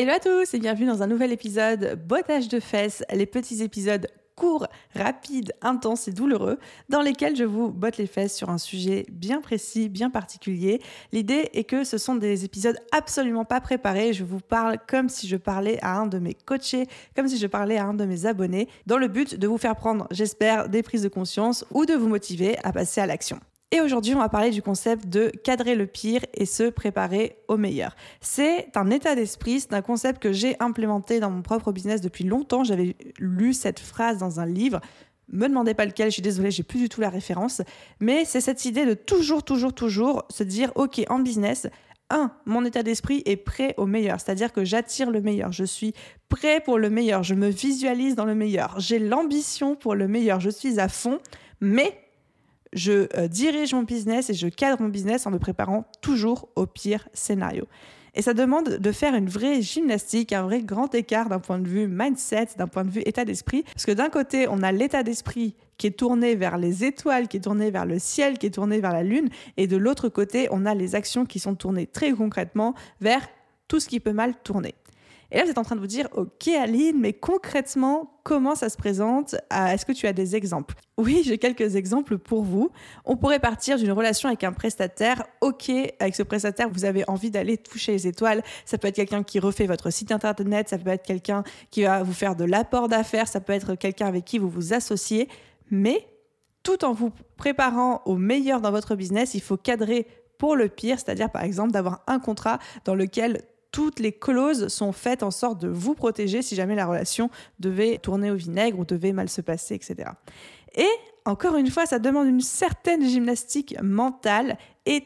Hello à tous et bienvenue dans un nouvel épisode Bottage de fesses, les petits épisodes courts, rapides, intenses et douloureux dans lesquels je vous botte les fesses sur un sujet bien précis, bien particulier. L'idée est que ce sont des épisodes absolument pas préparés. Je vous parle comme si je parlais à un de mes coachés, comme si je parlais à un de mes abonnés, dans le but de vous faire prendre, j'espère, des prises de conscience ou de vous motiver à passer à l'action. Et aujourd'hui, on va parler du concept de cadrer le pire et se préparer au meilleur. C'est un état d'esprit, c'est un concept que j'ai implémenté dans mon propre business depuis longtemps. J'avais lu cette phrase dans un livre. Me demandez pas lequel, je suis désolée, j'ai plus du tout la référence. Mais c'est cette idée de toujours, toujours, toujours se dire, OK, en business, un, mon état d'esprit est prêt au meilleur, c'est-à-dire que j'attire le meilleur, je suis prêt pour le meilleur, je me visualise dans le meilleur, j'ai l'ambition pour le meilleur, je suis à fond, mais je euh, dirige mon business et je cadre mon business en me préparant toujours au pire scénario. Et ça demande de faire une vraie gymnastique, un vrai grand écart d'un point de vue mindset, d'un point de vue état d'esprit. Parce que d'un côté, on a l'état d'esprit qui est tourné vers les étoiles, qui est tourné vers le ciel, qui est tourné vers la lune. Et de l'autre côté, on a les actions qui sont tournées très concrètement vers tout ce qui peut mal tourner. Et là, vous êtes en train de vous dire, ok Aline, mais concrètement, comment ça se présente? Est-ce que tu as des exemples? Oui, j'ai quelques exemples pour vous. On pourrait partir d'une relation avec un prestataire. Ok, avec ce prestataire, vous avez envie d'aller toucher les étoiles. Ça peut être quelqu'un qui refait votre site internet, ça peut être quelqu'un qui va vous faire de l'apport d'affaires, ça peut être quelqu'un avec qui vous vous associez. Mais tout en vous préparant au meilleur dans votre business, il faut cadrer pour le pire, c'est-à-dire par exemple d'avoir un contrat dans lequel toutes les clauses sont faites en sorte de vous protéger si jamais la relation devait tourner au vinaigre ou devait mal se passer, etc. Et encore une fois, ça demande une certaine gymnastique mentale et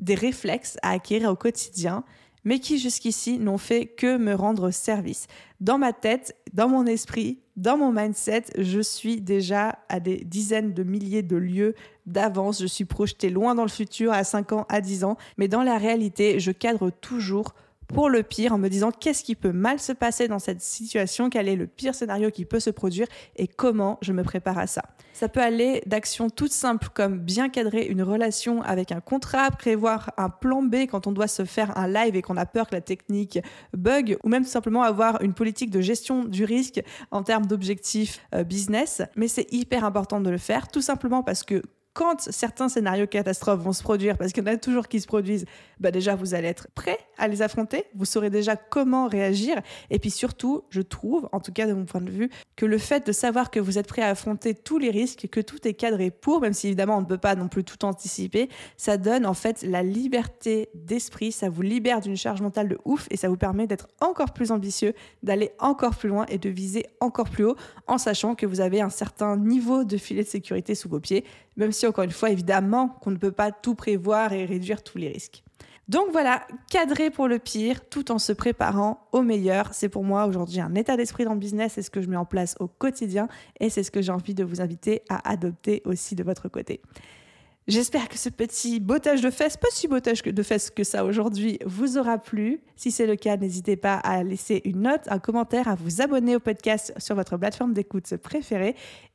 des réflexes à acquérir au quotidien, mais qui jusqu'ici n'ont fait que me rendre service. Dans ma tête, dans mon esprit, dans mon mindset, je suis déjà à des dizaines de milliers de lieux d'avance. Je suis projetée loin dans le futur, à 5 ans, à 10 ans, mais dans la réalité, je cadre toujours pour le pire en me disant qu'est-ce qui peut mal se passer dans cette situation, quel est le pire scénario qui peut se produire et comment je me prépare à ça. Ça peut aller d'actions toutes simples comme bien cadrer une relation avec un contrat, prévoir un plan B quand on doit se faire un live et qu'on a peur que la technique bug, ou même tout simplement avoir une politique de gestion du risque en termes d'objectifs euh, business. Mais c'est hyper important de le faire, tout simplement parce que quand certains scénarios catastrophes vont se produire, parce qu'il y en a toujours qui se produisent, bah déjà vous allez être prêt à les affronter, vous saurez déjà comment réagir, et puis surtout, je trouve, en tout cas de mon point de vue, que le fait de savoir que vous êtes prêt à affronter tous les risques, que tout est cadré pour, même si évidemment on ne peut pas non plus tout anticiper, ça donne en fait la liberté d'esprit, ça vous libère d'une charge mentale de ouf, et ça vous permet d'être encore plus ambitieux, d'aller encore plus loin et de viser encore plus haut, en sachant que vous avez un certain niveau de filet de sécurité sous vos pieds, même si encore une fois, évidemment, qu'on ne peut pas tout prévoir et réduire tous les risques. Donc voilà, cadrer pour le pire tout en se préparant au meilleur. C'est pour moi aujourd'hui un état d'esprit dans le business, c'est ce que je mets en place au quotidien et c'est ce que j'ai envie de vous inviter à adopter aussi de votre côté. J'espère que ce petit bottage de fesses, pas si bottage de fesses que ça aujourd'hui, vous aura plu. Si c'est le cas, n'hésitez pas à laisser une note, un commentaire, à vous abonner au podcast sur votre plateforme d'écoute préférée